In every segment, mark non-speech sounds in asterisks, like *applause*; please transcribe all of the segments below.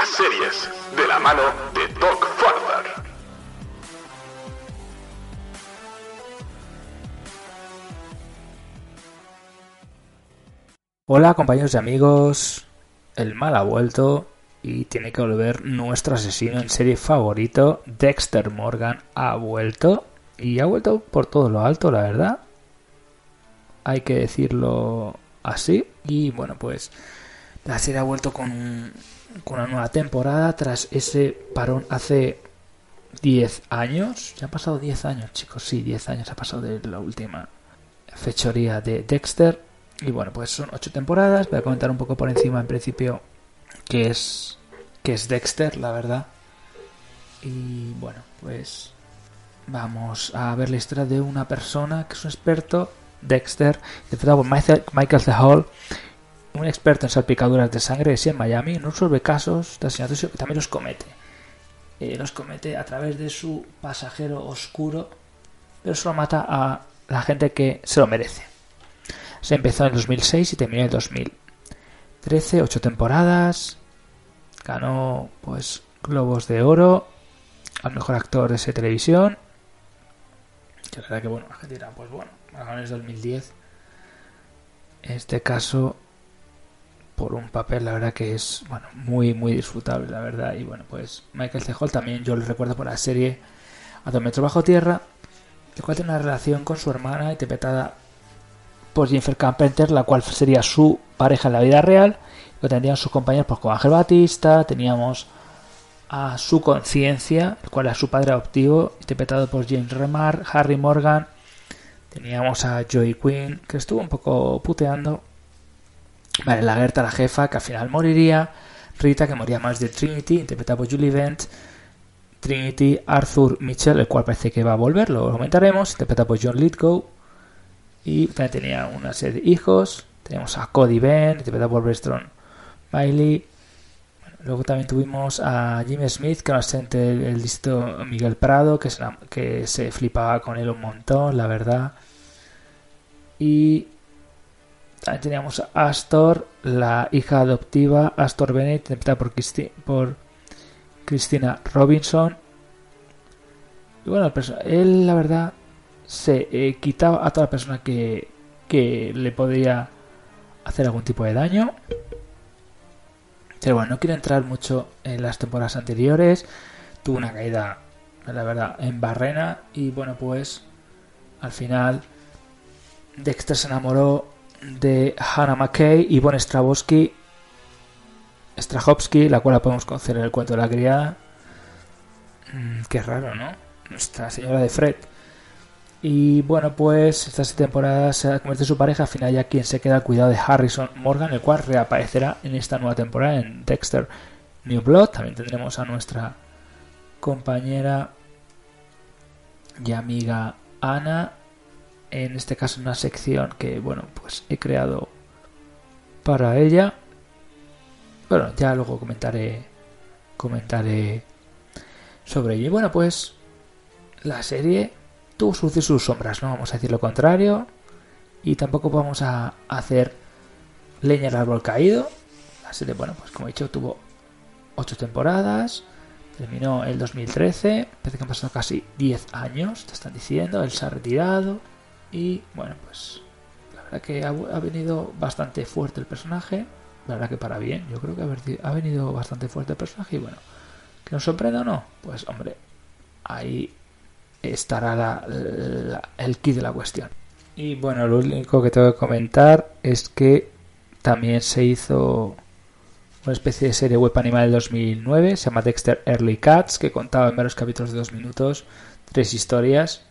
Las series, de la mano de Doc Farther. Hola compañeros y amigos, el mal ha vuelto y tiene que volver nuestro asesino en serie favorito, Dexter Morgan, ha vuelto y ha vuelto por todo lo alto, la verdad. Hay que decirlo así. Y bueno, pues la serie ha vuelto con, con una nueva temporada tras ese parón hace 10 años. Ya han pasado 10 años, chicos. Sí, 10 años ha pasado de la última fechoría de Dexter. Y bueno, pues son 8 temporadas. Voy a comentar un poco por encima, en principio, qué es, qué es Dexter, la verdad. Y bueno, pues vamos a ver la historia de una persona que es un experto, Dexter, interpretado por Michael, Michael C. Hall, un experto en salpicaduras de sangre, sí, en Miami, no resuelve casos de asesinatos, que también los comete. Eh, los comete a través de su pasajero oscuro, pero solo mata a la gente que se lo merece. Se empezó en 2006 y terminó en 2013, ocho temporadas, ganó pues globos de oro al mejor actor de esa televisión. Que la verdad que bueno, la gente dirá, pues bueno, ganó en 2010. En este caso, por un papel, la verdad que es bueno, muy, muy disfrutable, la verdad. Y bueno, pues Michael C. Hall también yo lo recuerdo por la serie A dos metros bajo tierra, el cual tiene una relación con su hermana, interpretada por Jennifer Carpenter, la cual sería su pareja en la vida real. Lo tendrían sus compañeros pues, como Ángel Batista, teníamos a su conciencia, el cual era su padre adoptivo, interpretado por James Remar, Harry Morgan. Teníamos a Joey Quinn, que estuvo un poco puteando. Vale, la Gerta, la jefa, que al final moriría. Rita, que moría más de Trinity, interpretada por Julie Vent. Trinity, Arthur Mitchell, el cual parece que va a volver, lo comentaremos, interpretado por John Lithgow. Y también tenía una serie de hijos. Tenemos a Cody Ben, interpretado por Breston Bailey. Bueno, luego también tuvimos a Jimmy Smith, que era asistente del, del distrito Miguel Prado, que se, que se flipaba con él un montón, la verdad. Y teníamos a Astor, la hija adoptiva, Astor Bennett, interpretada por, Christi por Christina Robinson. Y bueno, él, la verdad, se eh, quitaba a toda persona que, que le podía hacer algún tipo de daño. Pero bueno, no quiero entrar mucho en las temporadas anteriores. Tuvo una caída, la verdad, en barrena. Y bueno, pues al final Dexter se enamoró de Hannah McKay y Bon Strahovski, la cual la podemos conocer en el cuento de la criada. Mm, qué raro, ¿no? Nuestra señora de Fred. Y bueno, pues esta temporada se convierte en su pareja. Al final, ya quien se queda al cuidado de Harrison Morgan, el cual reaparecerá en esta nueva temporada en Dexter New Blood. También tendremos a nuestra compañera y amiga Ana. En este caso, una sección que, bueno, pues he creado para ella. Bueno, ya luego comentaré, comentaré sobre ello. Y bueno, pues la serie tuvo sus y sus sombras, no vamos a decir lo contrario. Y tampoco vamos a hacer leña al árbol caído. La serie, bueno, pues como he dicho, tuvo ocho temporadas. Terminó el 2013. Parece que han pasado casi 10 años, te están diciendo. Él se ha retirado. Y bueno, pues la verdad que ha, ha venido bastante fuerte el personaje. La verdad que para bien. Yo creo que ha venido bastante fuerte el personaje. Y bueno, ¿que nos sorprenda o no? Pues hombre, ahí estará la, el kit de la cuestión. Y bueno, lo único que tengo que comentar es que también se hizo una especie de serie web animal del 2009, se llama Dexter Early Cats, que contaba en varios capítulos de dos minutos, tres historias,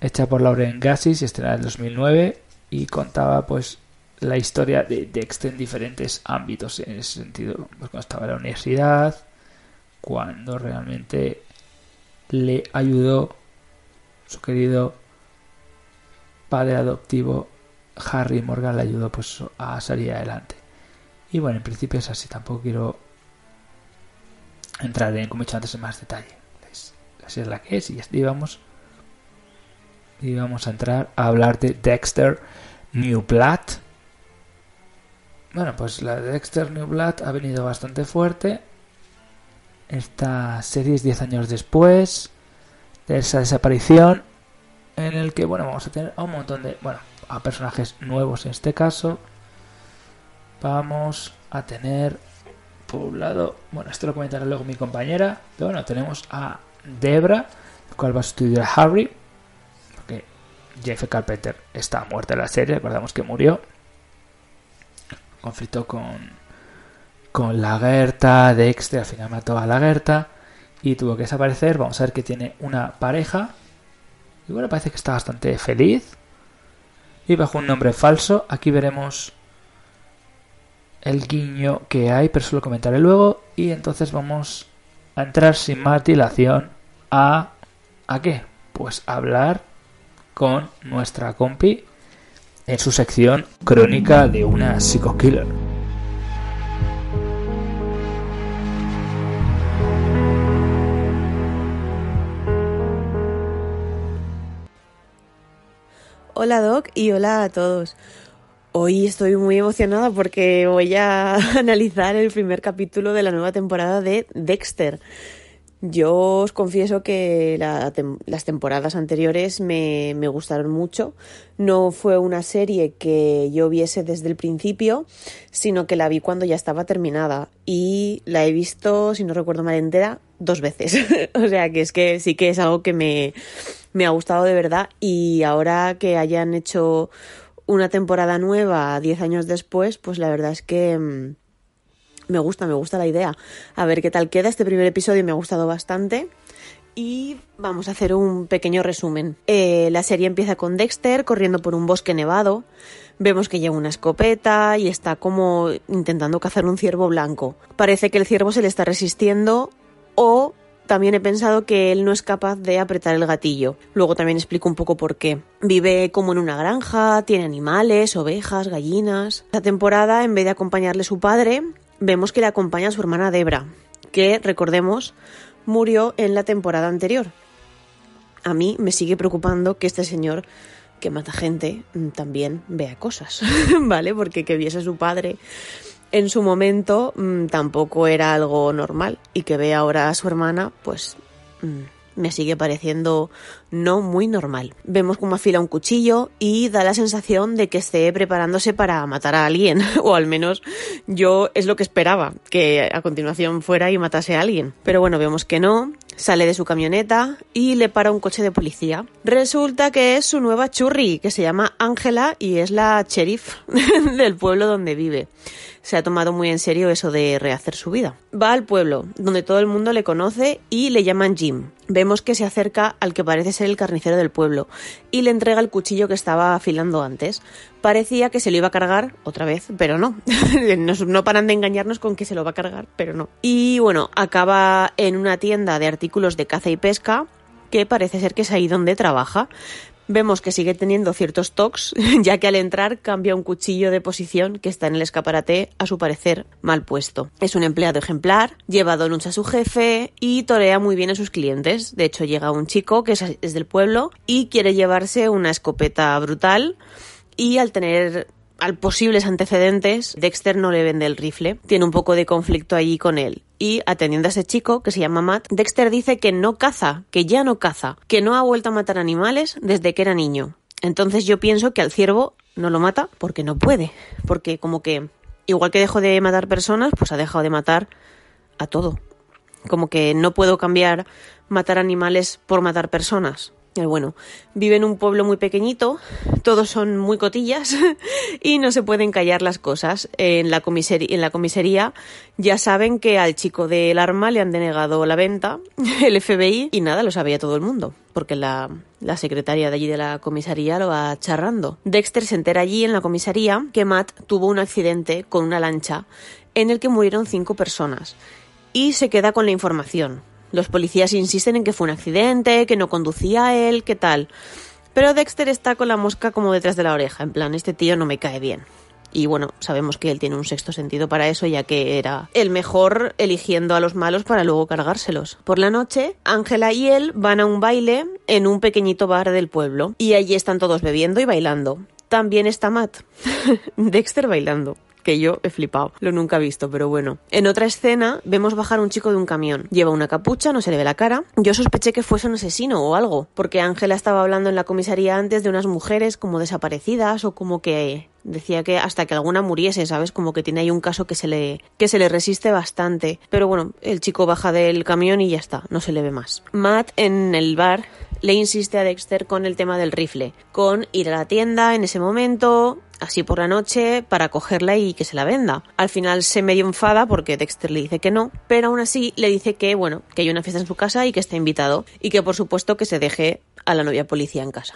hecha por Lauren Gassis y estrenada en 2009, y contaba pues la historia de Dexter en diferentes ámbitos, en ese sentido, pues, cuando estaba en la universidad, cuando realmente le ayudó su querido padre adoptivo Harry Morgan le ayudó pues a salir adelante. Y bueno, en principio es así, tampoco quiero entrar en, como he dicho antes, en más detalle. Así es la que es y ya vamos. Y vamos a entrar a hablar de Dexter New Blood. Bueno, pues la de Dexter New Blood ha venido bastante fuerte. Esta serie es 10 años después de esa desaparición en el que, bueno, vamos a tener a un montón de, bueno, a personajes nuevos en este caso. Vamos a tener por un lado, bueno, esto lo comentará luego mi compañera, pero bueno, tenemos a Debra, el cual va a estudiar a Harry, Jeff Carpenter está muerto en la serie, recordamos que murió. Conflicto con, con la Gerta, Dexter, al final mató a la Gerta y tuvo que desaparecer. Vamos a ver que tiene una pareja. Y bueno, parece que está bastante feliz. Y bajo un nombre falso, aquí veremos el guiño que hay, pero eso lo comentaré luego. Y entonces vamos a entrar sin más dilación a... ¿A qué? Pues a hablar con nuestra compi en su sección Crónica de una Psycho Killer. Hola Doc y hola a todos. Hoy estoy muy emocionada porque voy a *laughs* analizar el primer capítulo de la nueva temporada de Dexter. Yo os confieso que las temporadas anteriores me, me, gustaron mucho. No fue una serie que yo viese desde el principio, sino que la vi cuando ya estaba terminada. Y la he visto, si no recuerdo mal entera, dos veces. *laughs* o sea que es que sí que es algo que me, me ha gustado de verdad y ahora que hayan hecho una temporada nueva 10 años después, pues la verdad es que mm, me gusta, me gusta la idea. A ver qué tal queda. Este primer episodio me ha gustado bastante. Y vamos a hacer un pequeño resumen. Eh, la serie empieza con Dexter corriendo por un bosque nevado. Vemos que lleva una escopeta y está como intentando cazar un ciervo blanco. Parece que el ciervo se le está resistiendo o también he pensado que él no es capaz de apretar el gatillo. Luego también explico un poco por qué. Vive como en una granja, tiene animales, ovejas, gallinas. Esta temporada, en vez de acompañarle su padre, vemos que le acompaña a su hermana Debra, que, recordemos, murió en la temporada anterior. A mí me sigue preocupando que este señor que mata gente también vea cosas, *laughs* ¿vale? Porque que viese a su padre en su momento mm, tampoco era algo normal y que ve ahora a su hermana, pues mm, me sigue pareciendo no muy normal. Vemos cómo afila un cuchillo y da la sensación de que esté preparándose para matar a alguien, *laughs* o al menos yo es lo que esperaba, que a continuación fuera y matase a alguien. Pero bueno, vemos que no, sale de su camioneta y le para un coche de policía. Resulta que es su nueva churri, que se llama Ángela y es la sheriff *laughs* del pueblo donde vive se ha tomado muy en serio eso de rehacer su vida. Va al pueblo, donde todo el mundo le conoce y le llaman Jim. Vemos que se acerca al que parece ser el carnicero del pueblo y le entrega el cuchillo que estaba afilando antes. Parecía que se lo iba a cargar otra vez, pero no. *laughs* no paran de engañarnos con que se lo va a cargar, pero no. Y bueno, acaba en una tienda de artículos de caza y pesca que parece ser que es ahí donde trabaja. Vemos que sigue teniendo ciertos tocs, *laughs* ya que al entrar cambia un cuchillo de posición que está en el escaparate, a su parecer mal puesto. Es un empleado ejemplar, lleva donuts a su jefe y torea muy bien a sus clientes. De hecho, llega un chico que es del pueblo y quiere llevarse una escopeta brutal y al tener al posibles antecedentes, Dexter no le vende el rifle. Tiene un poco de conflicto allí con él. Y atendiendo a ese chico, que se llama Matt, Dexter dice que no caza, que ya no caza, que no ha vuelto a matar animales desde que era niño. Entonces yo pienso que al ciervo no lo mata porque no puede. Porque como que, igual que dejó de matar personas, pues ha dejado de matar a todo. Como que no puedo cambiar matar animales por matar personas. El bueno, vive en un pueblo muy pequeñito, todos son muy cotillas *laughs* y no se pueden callar las cosas. En la, comisaría, ya saben que al chico del arma le han denegado la venta, *laughs* el FBI, y nada, lo sabía todo el mundo, porque la, la secretaria de allí de la comisaría lo va charrando. Dexter se entera allí en la comisaría que Matt tuvo un accidente con una lancha en el que murieron cinco personas y se queda con la información. Los policías insisten en que fue un accidente, que no conducía él, qué tal. Pero Dexter está con la mosca como detrás de la oreja, en plan, este tío no me cae bien. Y bueno, sabemos que él tiene un sexto sentido para eso, ya que era el mejor eligiendo a los malos para luego cargárselos. Por la noche, Ángela y él van a un baile en un pequeñito bar del pueblo, y allí están todos bebiendo y bailando. También está Matt, *laughs* Dexter bailando que yo he flipado. Lo nunca he visto, pero bueno. En otra escena vemos bajar un chico de un camión. Lleva una capucha, no se le ve la cara. Yo sospeché que fuese un asesino o algo, porque Ángela estaba hablando en la comisaría antes de unas mujeres como desaparecidas o como que decía que hasta que alguna muriese, ¿sabes? Como que tiene ahí un caso que se le que se le resiste bastante. Pero bueno, el chico baja del camión y ya está, no se le ve más. Matt en el bar le insiste a Dexter con el tema del rifle, con ir a la tienda en ese momento, así por la noche para cogerla y que se la venda. Al final se medio enfada porque Dexter le dice que no, pero aún así le dice que, bueno, que hay una fiesta en su casa y que está invitado y que por supuesto que se deje a la novia policía en casa.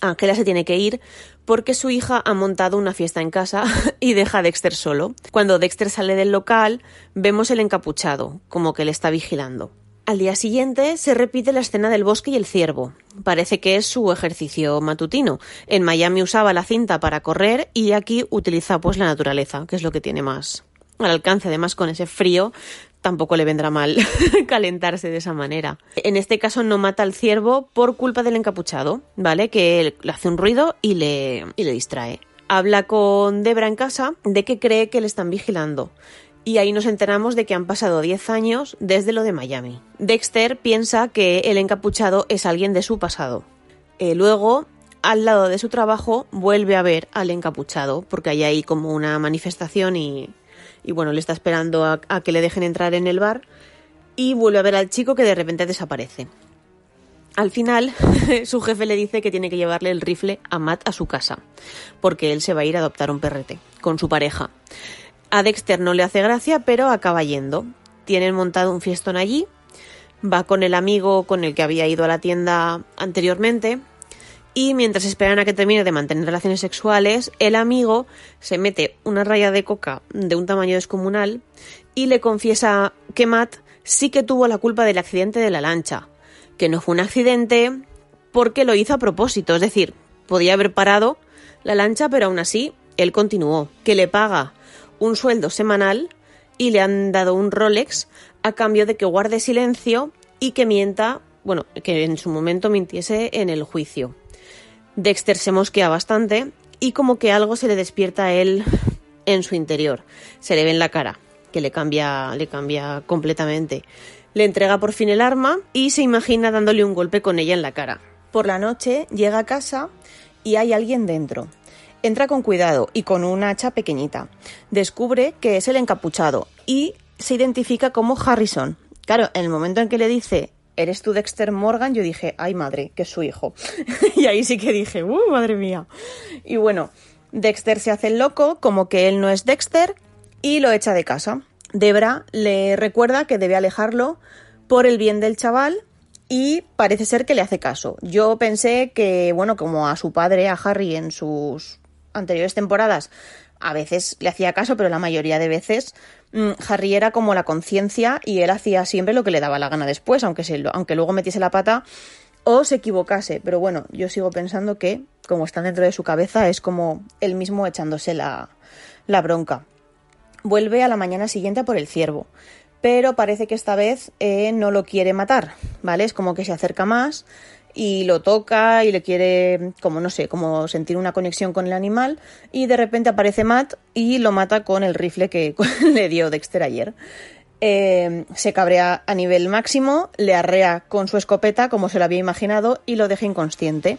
Ángela se tiene que ir porque su hija ha montado una fiesta en casa *laughs* y deja a Dexter solo. Cuando Dexter sale del local, vemos el encapuchado, como que le está vigilando. Al día siguiente se repite la escena del bosque y el ciervo. Parece que es su ejercicio matutino. En Miami usaba la cinta para correr y aquí utiliza pues la naturaleza, que es lo que tiene más al alcance. Además, con ese frío tampoco le vendrá mal *laughs* calentarse de esa manera. En este caso no mata al ciervo por culpa del encapuchado, ¿vale? Que le hace un ruido y le, y le distrae. Habla con Debra en casa de que cree que le están vigilando y ahí nos enteramos de que han pasado 10 años desde lo de Miami. Dexter piensa que el encapuchado es alguien de su pasado. Eh, luego, al lado de su trabajo, vuelve a ver al encapuchado, porque hay ahí como una manifestación y, bueno, le está esperando a, a que le dejen entrar en el bar y vuelve a ver al chico que de repente desaparece. Al final, *laughs* su jefe le dice que tiene que llevarle el rifle a Matt a su casa, porque él se va a ir a adoptar un perrete con su pareja. A Dexter no le hace gracia, pero acaba yendo. Tienen montado un fiestón allí. Va con el amigo con el que había ido a la tienda anteriormente. Y mientras esperan a que termine de mantener relaciones sexuales, el amigo se mete una raya de coca de un tamaño descomunal y le confiesa que Matt sí que tuvo la culpa del accidente de la lancha, que no fue un accidente porque lo hizo a propósito, es decir, podía haber parado la lancha, pero aún así él continuó, que le paga un sueldo semanal y le han dado un Rolex a cambio de que guarde silencio y que mienta, bueno, que en su momento mintiese en el juicio. Dexter se mosquea bastante y como que algo se le despierta a él en su interior. Se le ve en la cara, que le cambia, le cambia completamente. Le entrega por fin el arma y se imagina dándole un golpe con ella en la cara. Por la noche llega a casa y hay alguien dentro. Entra con cuidado y con una hacha pequeñita. Descubre que es el encapuchado y se identifica como Harrison. Claro, en el momento en que le dice ¿Eres tú Dexter Morgan? Yo dije, ay madre, que es su hijo. *laughs* y ahí sí que dije, ¡uh, madre mía! Y bueno, Dexter se hace loco, como que él no es Dexter, y lo echa de casa. Debra le recuerda que debe alejarlo por el bien del chaval y parece ser que le hace caso. Yo pensé que, bueno, como a su padre, a Harry, en sus anteriores temporadas a veces le hacía caso, pero la mayoría de veces mmm, Harry era como la conciencia y él hacía siempre lo que le daba la gana después, aunque, se, aunque luego metiese la pata o se equivocase. Pero bueno, yo sigo pensando que, como está dentro de su cabeza, es como él mismo echándose la, la bronca. Vuelve a la mañana siguiente por el ciervo, pero parece que esta vez eh, no lo quiere matar, ¿vale? Es como que se acerca más y lo toca y le quiere, como no sé, como sentir una conexión con el animal y de repente aparece Matt y lo mata con el rifle que *laughs* le dio Dexter ayer. Eh, se cabrea a nivel máximo, le arrea con su escopeta como se lo había imaginado y lo deja inconsciente.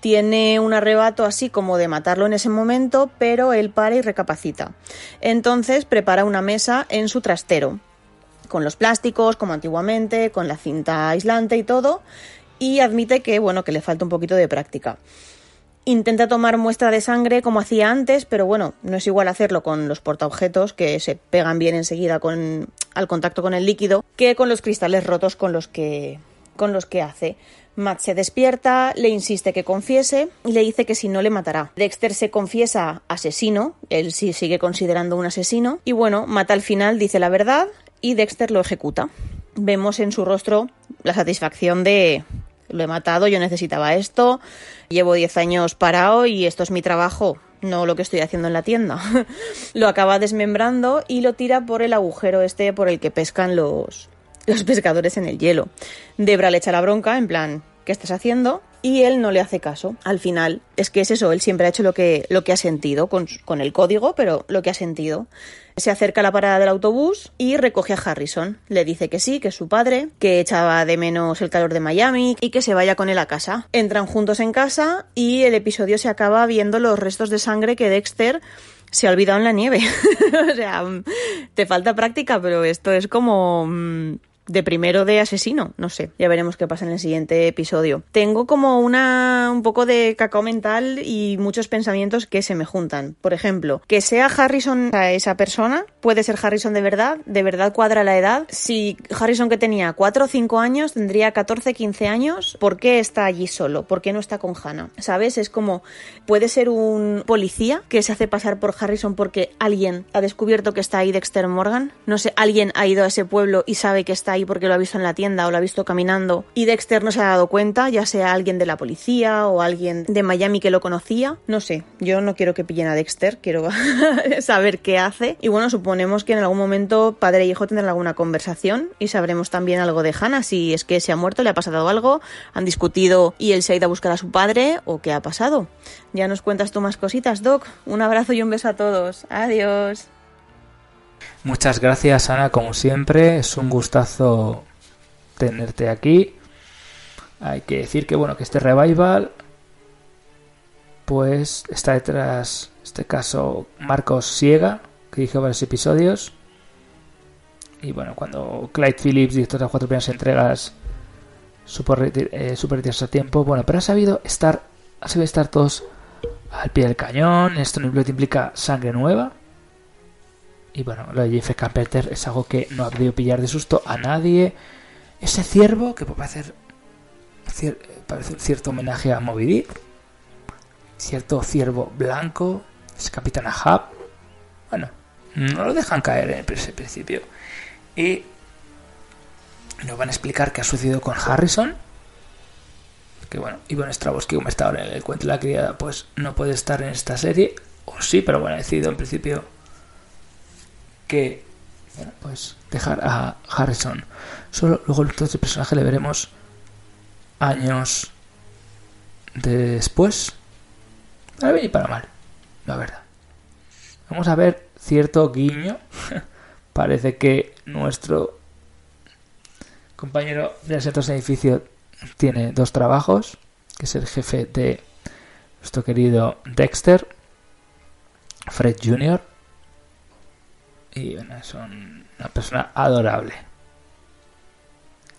Tiene un arrebato así como de matarlo en ese momento, pero él para y recapacita. Entonces prepara una mesa en su trastero, con los plásticos como antiguamente, con la cinta aislante y todo, y admite que, bueno, que le falta un poquito de práctica. Intenta tomar muestra de sangre como hacía antes, pero bueno, no es igual hacerlo con los portaobjetos que se pegan bien enseguida con, al contacto con el líquido que con los cristales rotos con los que, con los que hace. Matt se despierta, le insiste que confiese y le dice que si no le matará. Dexter se confiesa asesino, él sí sigue considerando un asesino, y bueno, Matt al final dice la verdad y Dexter lo ejecuta. Vemos en su rostro la satisfacción de lo he matado, yo necesitaba esto, llevo 10 años parado y esto es mi trabajo, no lo que estoy haciendo en la tienda. *laughs* lo acaba desmembrando y lo tira por el agujero este por el que pescan los, los pescadores en el hielo. Debra le echa la bronca, en plan, ¿qué estás haciendo? Y él no le hace caso. Al final, es que es eso, él siempre ha hecho lo que, lo que ha sentido, con, con el código, pero lo que ha sentido. Se acerca a la parada del autobús y recoge a Harrison. Le dice que sí, que es su padre, que echaba de menos el calor de Miami y que se vaya con él a casa. Entran juntos en casa y el episodio se acaba viendo los restos de sangre que Dexter se ha olvidado en la nieve. *laughs* o sea, te falta práctica, pero esto es como mm, de primero de asesino, no sé, ya veremos qué pasa en el siguiente episodio. Tengo como una un poco de cacao mental y muchos pensamientos que se me juntan. Por ejemplo, que sea Harrison esa persona, puede ser Harrison de verdad, de verdad cuadra la edad. Si Harrison que tenía 4 o 5 años tendría 14, 15 años, ¿por qué está allí solo? ¿Por qué no está con Hannah? ¿Sabes? Es como puede ser un policía que se hace pasar por Harrison porque alguien ha descubierto que está ahí Dexter Morgan. No sé, alguien ha ido a ese pueblo y sabe que está porque lo ha visto en la tienda o lo ha visto caminando y Dexter no se ha dado cuenta, ya sea alguien de la policía o alguien de Miami que lo conocía. No sé, yo no quiero que pillen a Dexter, quiero *laughs* saber qué hace. Y bueno, suponemos que en algún momento padre e hijo tendrán alguna conversación y sabremos también algo de Hannah, si es que se ha muerto, le ha pasado algo, han discutido y él se ha ido a buscar a su padre o qué ha pasado. Ya nos cuentas tú más cositas, Doc. Un abrazo y un beso a todos. Adiós. Muchas gracias, Ana, como siempre. Es un gustazo tenerte aquí. Hay que decir que bueno, que este revival pues está detrás, en este caso, Marcos Siega, que dirigió varios episodios. Y bueno, cuando Clyde Phillips, de las cuatro primeras entregas, supo eh, retirarse a tiempo, bueno, pero ha sabido estar, ha sabido estar todos al pie del cañón. Esto no implica sangre nueva. Y bueno, lo de Jeff Carpenter es algo que no ha podido pillar de susto a nadie. Ese ciervo, que puede parecer, parece un cierto homenaje a Moby Dick. Cierto ciervo blanco. Es Capitán Ahab. Bueno, no lo dejan caer en ese principio. Y nos van a explicar qué ha sucedido con Harrison. Que bueno, Iván Stravosky, como está ahora en el cuento de la criada, pues no puede estar en esta serie. O sí, pero bueno, ha decidido en principio que bueno, pues dejar a Harrison. Solo luego el personaje le veremos años después. Para bien y para mal la verdad. Vamos a ver cierto guiño. *laughs* Parece que nuestro compañero de asientos de edificio tiene dos trabajos que es el jefe de nuestro querido Dexter Fred Jr y bueno, es una persona adorable.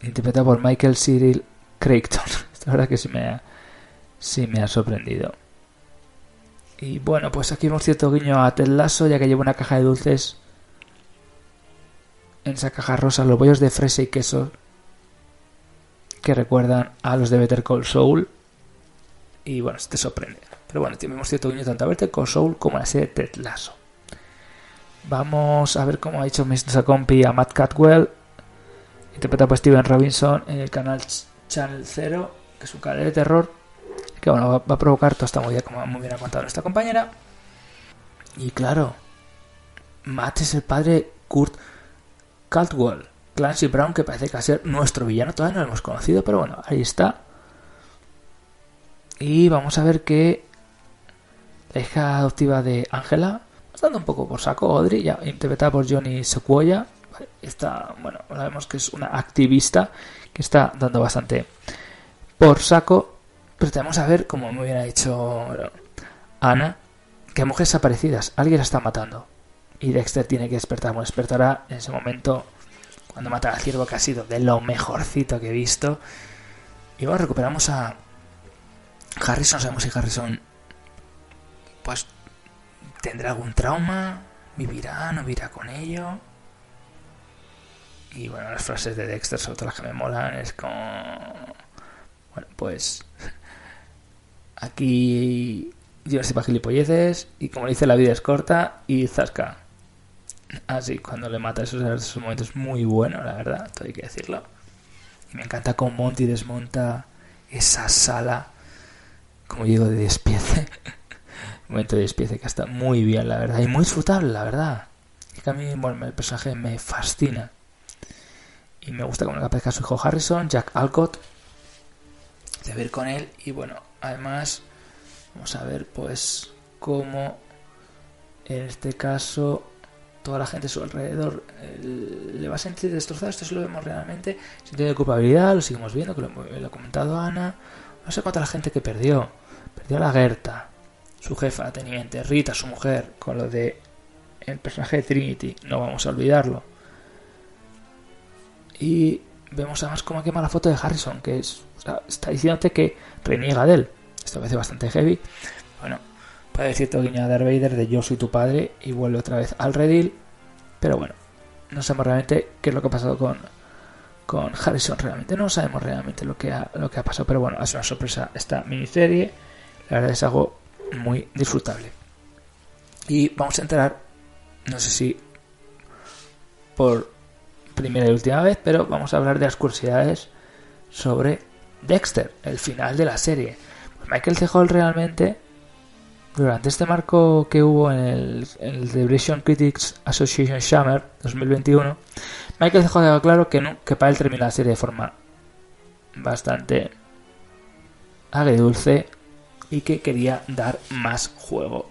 Interpretado por Michael Cyril Crichton. *laughs* La verdad que sí me ha, sí me ha sorprendido. Y bueno, pues aquí vemos cierto guiño a Ted Lasso, ya que lleva una caja de dulces. En esa caja rosa, los bollos de fresa y queso que recuerdan a los de Better Call Soul. Y bueno, te sorprende. Pero bueno, tenemos cierto guiño tanto a Better Call Soul como a la serie Ted Lasso. Vamos a ver cómo ha hecho Mr. Compi a Matt Catwell, interpretado por Steven Robinson en el canal Channel 0, que es un canal de terror, que bueno, va, a provocar toda esta movida, como muy bien ha contado nuestra compañera. Y claro, Matt es el padre Kurt Caldwell, Clancy Brown, que parece que va a ser nuestro villano, todavía no lo hemos conocido, pero bueno, ahí está. Y vamos a ver que la hija adoptiva de Angela dando un poco por saco Audrey, ya interpretada por Johnny Sequoia. Está, bueno, sabemos que es una activista que está dando bastante por saco. Pero tenemos a ver, como bien ha dicho Ana, que hay mujeres desaparecidas. Alguien la está matando. Y Dexter tiene que despertar. Bueno, despertará en ese momento cuando mata al ciervo, que ha sido de lo mejorcito que he visto. Y bueno, recuperamos a Harrison. Sabemos si Harrison pues tendrá algún trauma, vivirá, no vivirá con ello. Y bueno, las frases de Dexter, sobre todo las que me molan, es como... Bueno, pues... Aquí yo sé para gilipolleces y como dice la vida es corta y zasca. Así, cuando le mata esos, esos momentos muy buenos, la verdad, todo hay que decirlo. Y me encanta cómo Monty desmonta esa sala, como digo, de despiece. *laughs* momento de despiece que está muy bien, la verdad, y muy disfrutable, la verdad. Y que a mí, bueno, el personaje me fascina. Y me gusta como le aparezca su hijo Harrison, Jack Alcott, de ver con él. Y bueno, además, vamos a ver, pues, cómo en este caso toda la gente a su alrededor le va a sentir destrozado. Esto sí lo vemos realmente. Sentido de culpabilidad, lo seguimos viendo, que lo, lo ha comentado Ana. No sé cuánta la gente que perdió. Perdió a la Gerta, su jefa, teniente, Rita, su mujer, con lo de el personaje de Trinity. No vamos a olvidarlo. Y vemos además cómo quema la foto de Harrison, que es, está diciéndote que reniega de él. Esto parece bastante heavy. Bueno, puede cierto guiño a Darth Vader de yo soy tu padre y vuelve otra vez al redil. Pero bueno, no sabemos realmente qué es lo que ha pasado con, con Harrison realmente. No sabemos realmente lo que ha, lo que ha pasado. Pero bueno, es una sorpresa esta miniserie. La verdad es algo muy disfrutable. Y vamos a entrar, no sé si por primera y última vez, pero vamos a hablar de las curiosidades sobre Dexter, el final de la serie. Pues Michael C. Hall realmente, durante este marco que hubo en el, en Critics Association Summer 2021, Michael C. Hall dejó claro que, no, que para él termina la serie de forma bastante agridulce y que quería dar más juego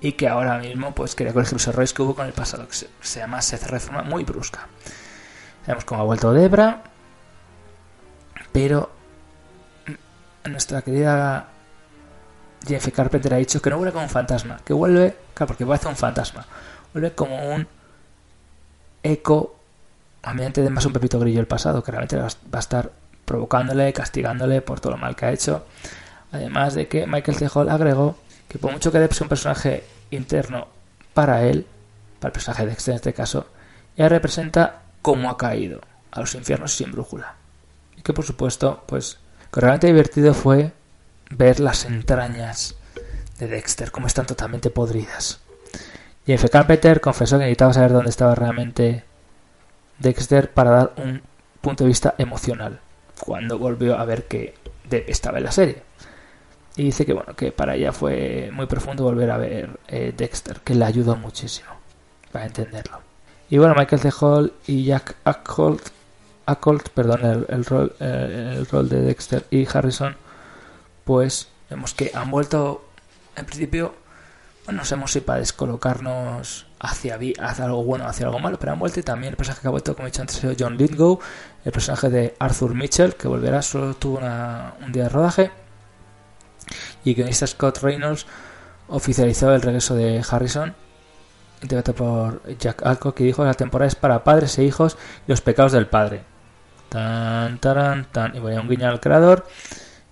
y que ahora mismo pues quería corregir los errores que hubo con el pasado que se, se llama se hace reforma muy brusca Vemos cómo ha vuelto Debra. Pero nuestra querida Jennifer Carpenter ha dicho que no vuelve como un fantasma. Que vuelve, claro, porque hacer un fantasma. Vuelve como un eco ambiente de más un Pepito Grillo el pasado, que realmente va a estar provocándole, castigándole por todo lo mal que ha hecho. Además de que Michael C. Hall agregó que por mucho que Depp sea un personaje interno para él, para el personaje de Dexter en este caso, ya representa cómo ha caído a los infiernos sin brújula. Y que por supuesto, pues, que realmente divertido fue ver las entrañas de Dexter, cómo están totalmente podridas. Jeff Carpenter confesó que necesitaba saber dónde estaba realmente Dexter para dar un punto de vista emocional cuando volvió a ver que estaba en la serie. Y dice que bueno, que para ella fue muy profundo volver a ver eh, Dexter, que le ayudó muchísimo para entenderlo. Y bueno, Michael C. Hall y Jack Ackholt, perdón, el, el, rol, eh, el rol de Dexter y Harrison, pues vemos que han vuelto, en principio, no sabemos si para descolocarnos hacia, hacia algo bueno o hacia algo malo, pero han vuelto y también el personaje que ha vuelto, como he dicho antes, John Lithgow, el personaje de Arthur Mitchell, que volverá, solo tuvo una, un día de rodaje, y guionista Scott Reynolds oficializó el regreso de Harrison interpretado por Jack Alco, que dijo que la temporada es para padres e hijos y los pecados del padre. Tan, taran, tan. Y voy a un guiño al creador,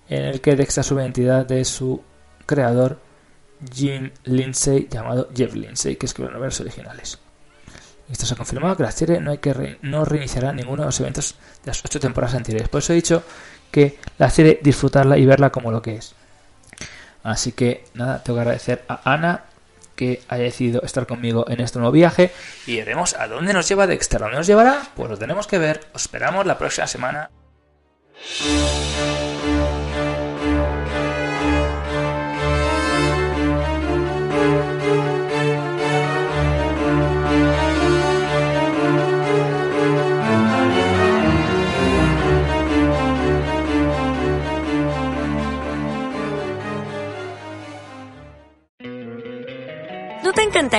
en el que Dexter su identidad de su creador, Jim Lindsay, llamado Jeff Lindsay, que escribió los originales. Esto se ha confirmado que la serie no, hay que no reiniciará ninguno de los eventos de las ocho temporadas anteriores. Por eso he dicho que la serie disfrutarla y verla como lo que es. Así que nada, tengo que agradecer a Ana que haya decidido estar conmigo en este nuevo viaje y veremos a dónde nos lleva Dexter. ¿A dónde nos llevará? Pues lo tenemos que ver. Os esperamos la próxima semana.